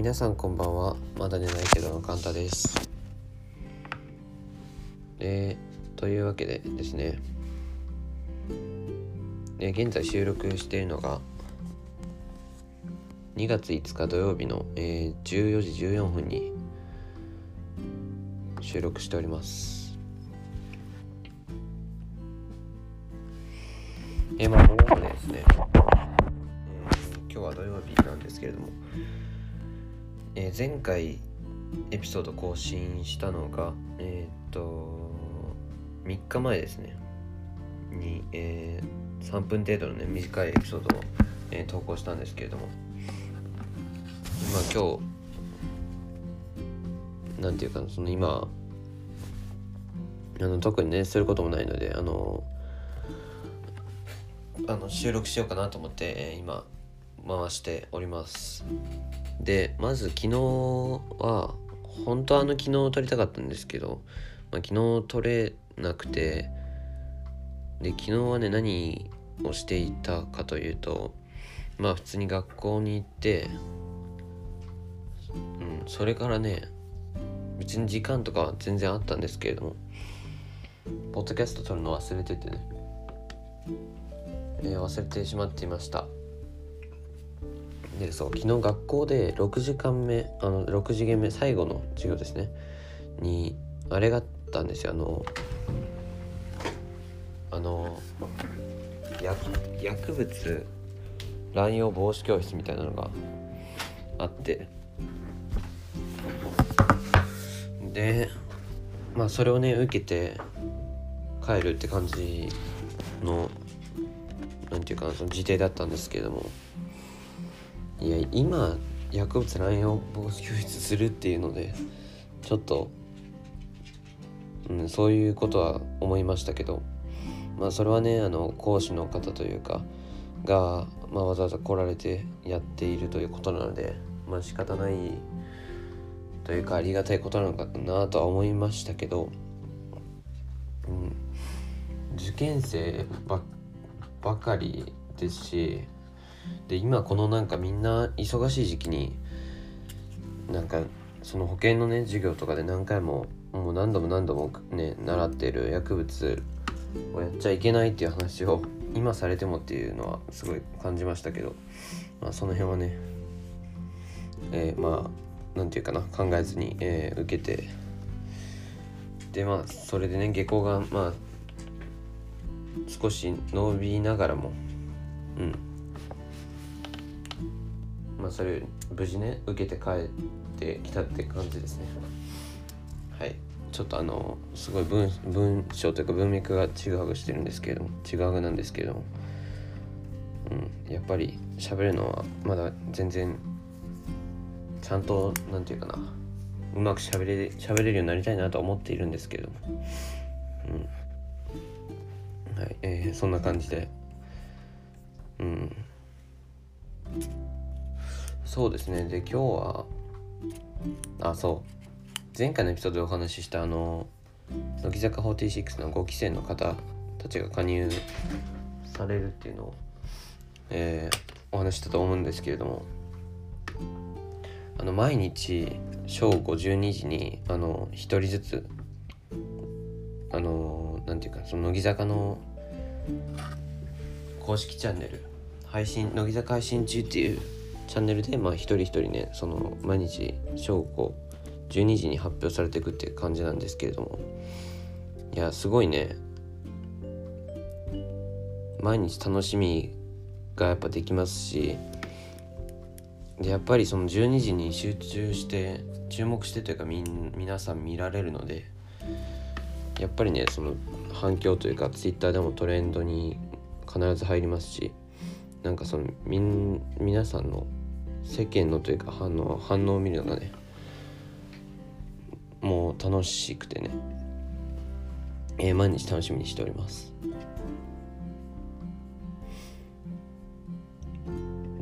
皆さんこんばんは。まだ寝ないけどのカンタです。えー、というわけでですね。え現在収録しているのが2月5日土曜日の、えー14時14分に収録しております。えー、まあこの中でですね、えー今日は土曜日なんですけれども、えー前回エピソード更新したのがえーっと3日前ですね。に、えー3分程度のね短いエピソードを、えー投稿したんですけれども。まあ今日なんていうかその今あの特にねすることもないのであのあの収録しようかなと思って、えー今回しております。でまず昨日は本当はあの昨日撮りたかったんですけど、まあ、昨日撮れなくてで昨日はね何をしていたかというとまあ普通に学校に行ってうんそれからね別に時間とかは全然あったんですけれどもポッドキャスト撮るの忘れててね、えー忘れてしまっていました。でそう昨日学校で6時間目あの6次元目最後の授業ですね。にあれがあったんですよ。あのあの薬薬物乱用防止教室みたいなのがあって。でまあそれをね受けて帰るって感じのなんていうかなその時程だったんですけれども。いや今薬物乱用防止教室するっていうのでちょっと、うん、そういうことは思いましたけどまあそれはねあの講師の方というかが、まあ、わざわざ来られてやっているということなのでまあ仕方ないというかありがたいことなのかなとは思いましたけど、うん、受験生ばばかりですしで今このなんかみんな忙しい時期になんかその保険のね授業とかで何回ももう何度も何度もね習ってる薬物をやっちゃいけないっていう話を今されてもっていうのはすごい感じましたけど、まあ、その辺はね、えーまあなんていうかな考えずに、えー受けてでまあそれでね下校がまあ少し伸びながらもうんまあそれ無事ね受けて帰ってきたって感じですね。はい。ちょっとあのすごい文文章というか文脈がちぐはぐしてるんですけれどもちぐはぐなんですけどうん。やっぱり喋るのはまだ全然ちゃんとなんていうかな。うまく喋れ喋れるようになりたいなと思っているんですけれども。うん。はい。えーそんな感じで。うん。そうですね。で今日はあそう。前回のエピソードでお話ししたあの乃木坂46の5期生の方たちが加入されるっていうのを、えーお話したと思うんですけれどもあの毎日正午12時にあの1人ずつあのなんていうかその乃木坂の公式チャンネル配信乃木坂配信中っていうチャンネルでまあ一人一人ねその毎日正午12時に発表されていくっていう感じなんですけれども。いやすごいね。毎日楽しみがやっぱできますしでやっぱりその12時に集中して注目してというかみん皆さん見られるのでやっぱりねその反響というか Twitter でもトレンドに必ず入りますしなんかそのみん皆さんの世間のというか反応反応を見るのがねもう楽しくてね、えー毎日楽しみにしております。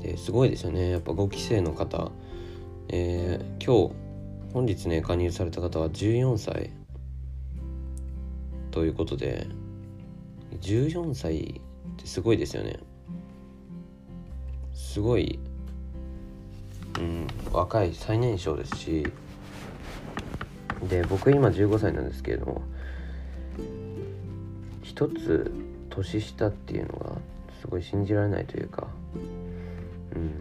ですごいですよね。やっぱ5期生の方えー今日本日ね加入された方は14歳ということで14歳ってすごいですよね。すごい、若い最年少ですし。で僕今15歳なんですけれども。一つ年下っていうのがすごい信じられないというか。うん。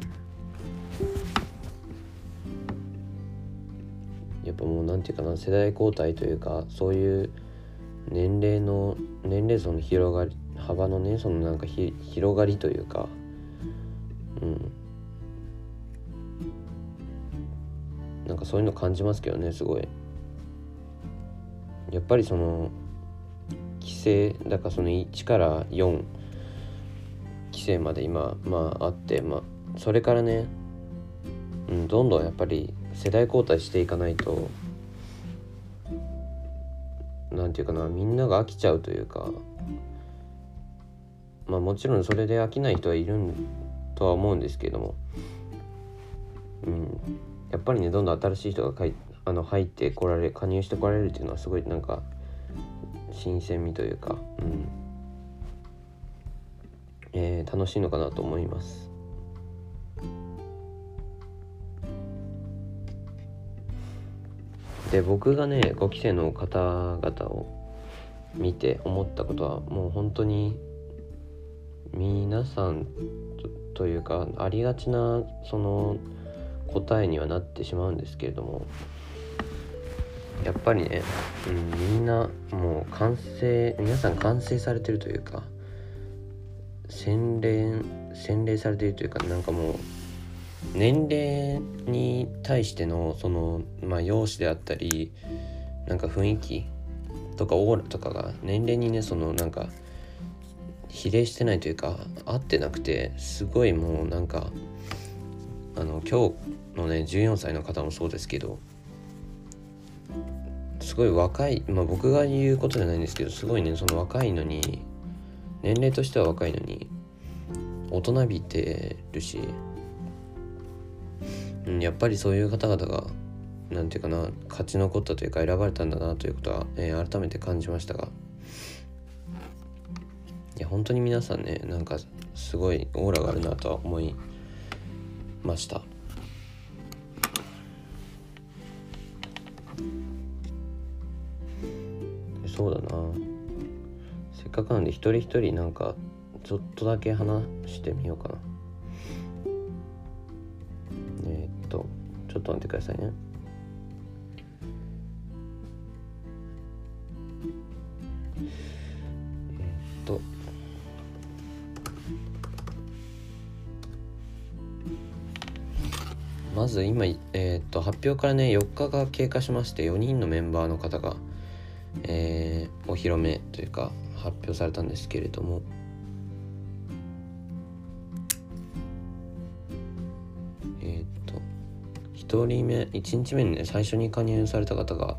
やっぱもう何て言うかな世代交代というかそういう年齢の年齢層の広がり幅のねそのなんかひ広がりというか。そういうの感じますけどねすごい。やっぱりその規制だからその1から4規制まで今まああってまあそれからね、うん、どんどんやっぱり世代交代していかないと何て言うかなみんなが飽きちゃうというかまあもちろんそれで飽きない人はいるとは思うんですけども、うん、やっぱりねどんどん新しい人がかいあの入ってこられ加入してこられるっていうのはすごいなんか新鮮味というか、うんえー、楽しいのかなと思います。で僕がね5期生の方々を見て思ったことはもう本当に皆さんというかありがちなその答えにはなってしまうんですけれどもやっぱりね、うん、みんなもう完成皆さん完成されてるというか洗練洗練されているというかなんかもう年齢に対してのそのまあ容姿であったりなんか雰囲気とかオーラとかが年齢にねそのなんか比例してないというか合ってなくてすごいもうなんかあの今日のね14歳の方もそうですけどすごい若いまあ僕が言うことじゃないんですけどすごいねその若いのに年齢としては若いのに大人びてるしうん、やっぱりそういう方々が何て言うかな勝ち残ったというか選ばれたんだなということは、えー、改めて感じましたがいや本当に皆さんねなんかすごいオーラがあるなとは思いました。そうだな。せっかくなんで一人一人なんかちょっとだけ話してみようかな。えっとちょっと待ってくださいね。えっとまず今、えー、と発表からね4日が経過しまして4人のメンバーの方が、えー、お披露目というか発表されたんですけれども。えっと1人目1日目にね最初に加入された方が、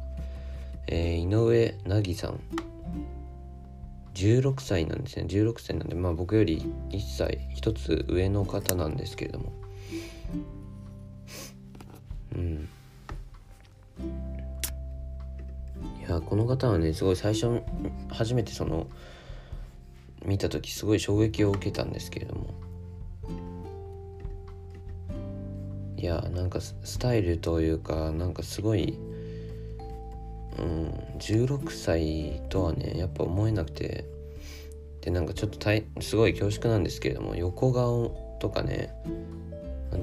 えー、井上凪さん。16歳なんですね。16歳なんでまあ僕より1歳1つ上の方なんですけれども。うん。いやこの方はねすごい最初初めてその見た時すごい衝撃を受けたんですけれども。いやなんかスタイルというかなんかすごいうん16歳とはねやっぱ思えなくて。でなんかちょっとたいすごい恐縮なんですけれども横顔とかね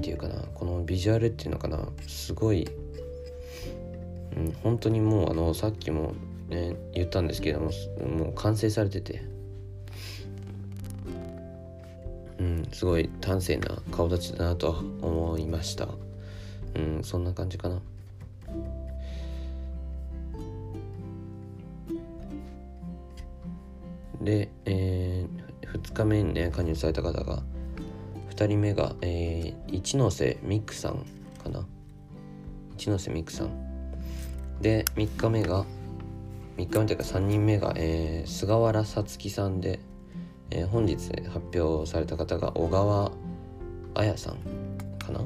て言うかなこのビジュアルっていうのかなすごい、うん、本当にもうあのさっきもね言ったんですけどももう完成されててうん、すごい端正な顔立ちだなと思いました。うんそんな感じかな。で、えー、2日目にね加入された方が2人目が、えー、一ノ瀬美久さんかな。一ノ瀬美久さん。で3日目が3日目というか3人目が、えー、菅原さつきさんでえー、本日発表された方が小川彩さんかな。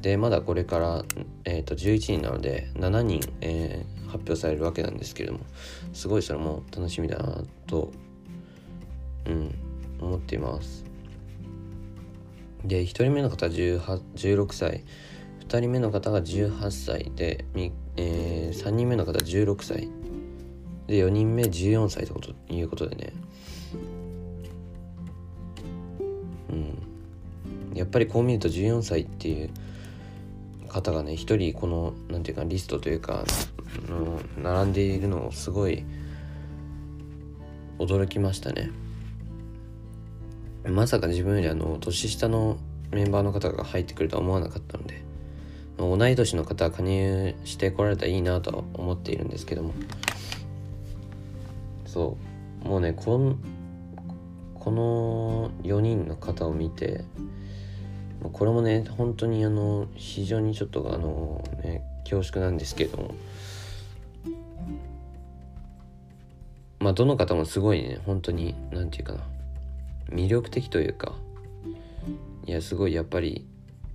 でまだこれから、えーと、11人なので7人、えー、発表されるわけなんですけれどもすごいそれも楽しみだなと、うん、思っています。で1人目の方は16歳。2人目の方が18歳で、えー、3人目の方は16歳。で4人目14歳ということでね。うん。やっぱりこう見ると14歳っていう方がね一人この何て言うかリストというかの並んでいるのをすごい驚きましたね。まさか自分よりあの年下のメンバーの方が入ってくるとは思わなかったので同い年の方は加入してこられたらいいなとは思っているんですけども。そう。もうねこんこの4人の方を見てこれもね本当にあの非常にちょっとあのね恐縮なんですけども。まあどの方もすごいね本当に何て言うかな。魅力的というかいやすごいやっぱり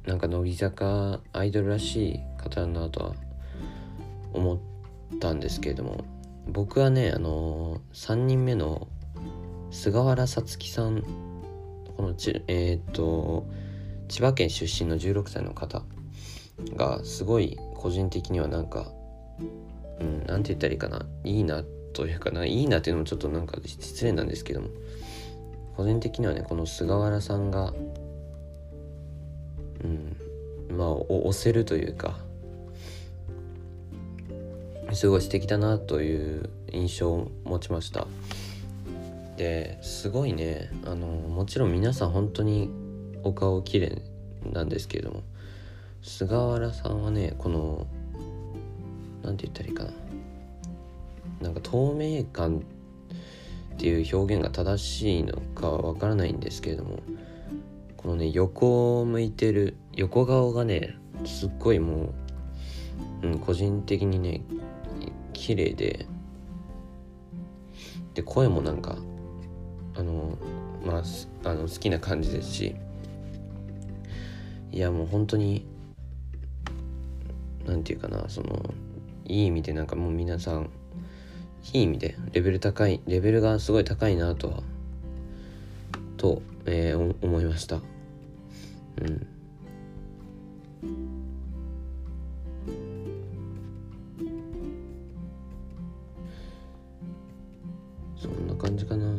なんか乃木坂アイドルらしい方だなとは思ったんですけれども僕はねあの3人目の菅原さつきさんこのちえっ、と千葉県出身の16歳の方がすごい個人的にはなんかうん何て言ったらいいかないいなというかないいなっていうのもちょっとなんか失礼なんですけども個人的にはねこの菅原さんがうんまあ押せるというかすごい素敵だなという印象を持ちました。ですごいねあのもちろん皆さん本当にお顔綺麗なんですけれども菅原さんはねこの何て言ったらいいかな。なんか透明感っていう表現が正しいのかはわからないんですけれどもこのね横を向いてる横顔がねすっごいもう、うん、個人的にね綺麗でで声もなんかあのまああの好きな感じですしいやもう本当に何て言うかなそのいい意味でなんかもう皆さんいい意味でレベル高いレベルがすごい高いなとはと、えー、思いました。うん。そんな感じかな。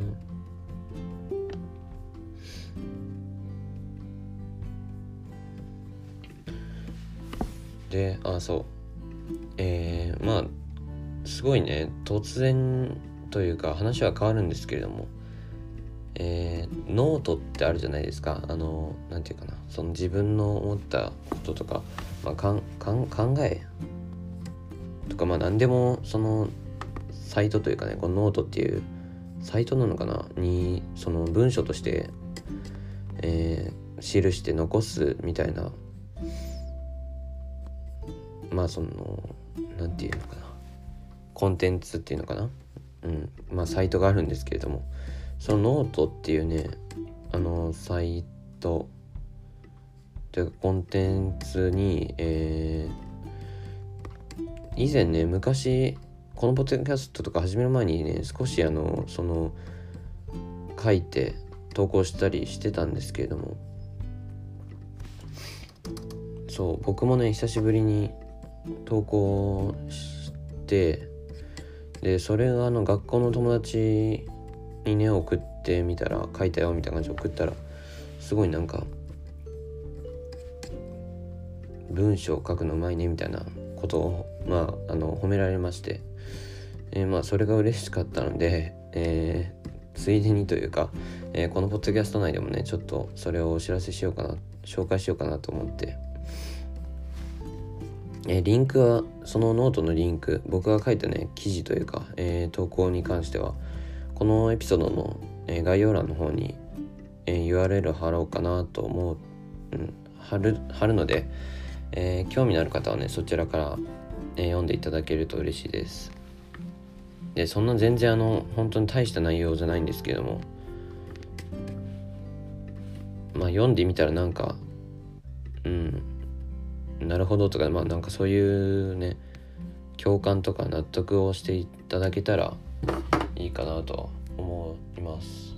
であそう。えー、まあすごいね。突然というか話は変わるんですけれども。えー、ノートってあるじゃないですか。あの何て言うかな。その自分の思ったこととか、まあ、かんかん考え。とかまあ何でもそのサイトというかねこのノートっていうサイトなのかな。にその文章として、えー、記して残すみたいな。まあその何て言うのかな。コンテンツっていうのかな？うん。まあサイトがあるんですけれども。そのノートっていうねあのサイトでコンテンツにえー、以前ね昔このポッドキャストとか始める前にね少しあのその書いて投稿したりしてたんですけれども。そう僕もね久しぶりに投稿してでそれがあの学校の友達にね送ってみたら書いたよみたいな感じで送ったらすごいなんか文章を書くのうまいねみたいなことをまああの褒められまして、えー、まあそれが嬉しかったので、えー、ついでにというか、えー、このポッドキャスト内でもねちょっとそれをお知らせしようかな紹介しようかなと思って、えリンクはそのノートのリンク僕が書いたね記事というか、え投稿に関してはこのエピソードの、え概要欄の方に、え URL 貼ろうかなと思う、うん、貼る貼るので、えー、興味のある方はねそちらから、えー、読んでいただけると嬉しいです。でそんな全然あの本当に大した内容じゃないんですけどもまあ読んでみたらなんかうんなるほどとかまあなんかそういうね共感とか納得をしていただけたらいいかなと思います。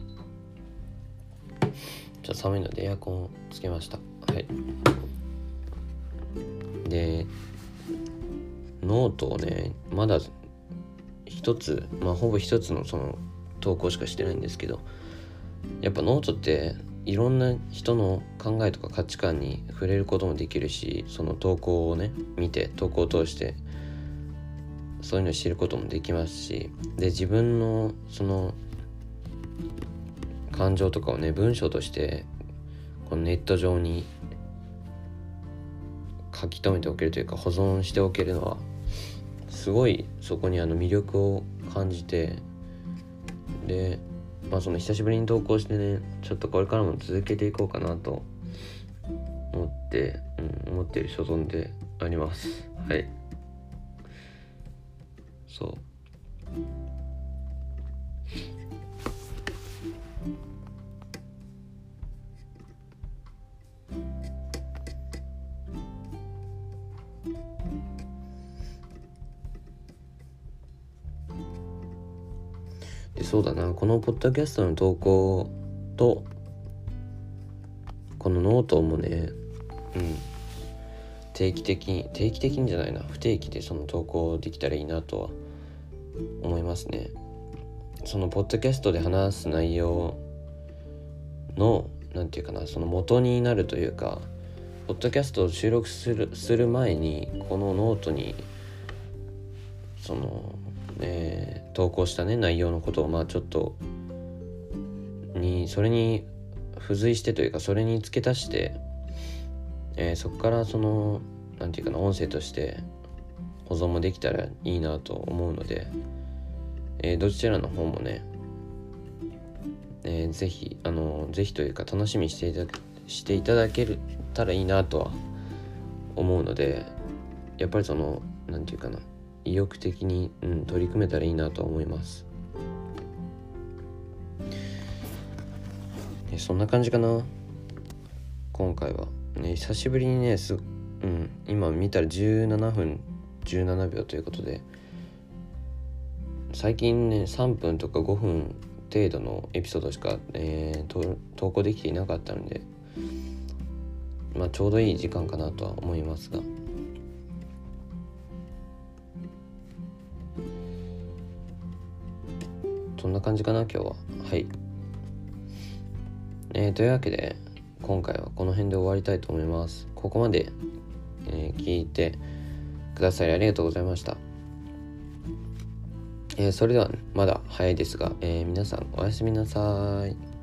ちょっと寒いのでエアコンつけました。はい。でノートをねまだ一つまあほぼ一つのその投稿しかしてないんですけどやっぱノートっていろんな人の考えとか価値観に触れることもできるしその投稿をね見て投稿を通してそういうのを知ることもできますしで自分のその感情とかをね文章としてこのネット上に書き留めておけるというか保存しておけるのはすごいそこにあの魅力を感じてでまあその久しぶりに投稿してねちょっとこれからも続けていこうかなと思って、うん、思っている所存であります。はい。そう。そうだな。このポッドキャストの投稿とこのノートもねうん。定期的に定期的にじゃないな。不定期でその投稿できたらいいなとは思いますね。そのポッドキャストで話す内容の何て言うかなその元になるというかポッドキャストを収録するする前にこのノートにそのえー、投稿したね内容のことをまあちょっとにそれに付随してというかそれに付け足して、えー、そこからその何て言うかな音声として保存もできたらいいなと思うので、えー、どちらの方もね、えー、ぜひあのぜひというか楽しみにしていたしていただけたらいいなとは思うのでやっぱりその何て言うかな意欲的に、うん、取り組めたらいいなと思います。そんな感じかな。今回は。ね久しぶりにねす、うん、今見たら17分17秒ということで。最近ね3分とか5分程度のエピソードしか、えー、投稿できていなかったので。まあちょうどいい時間かなとは思いますが。そんな感じかな今日は。はい。えー、というわけで今回はこの辺で終わりたいと思います。ここまで、えー、聞いてくださりありがとうございました。えー、それでは、まだ早いですが、えー、皆さんおやすみなさい。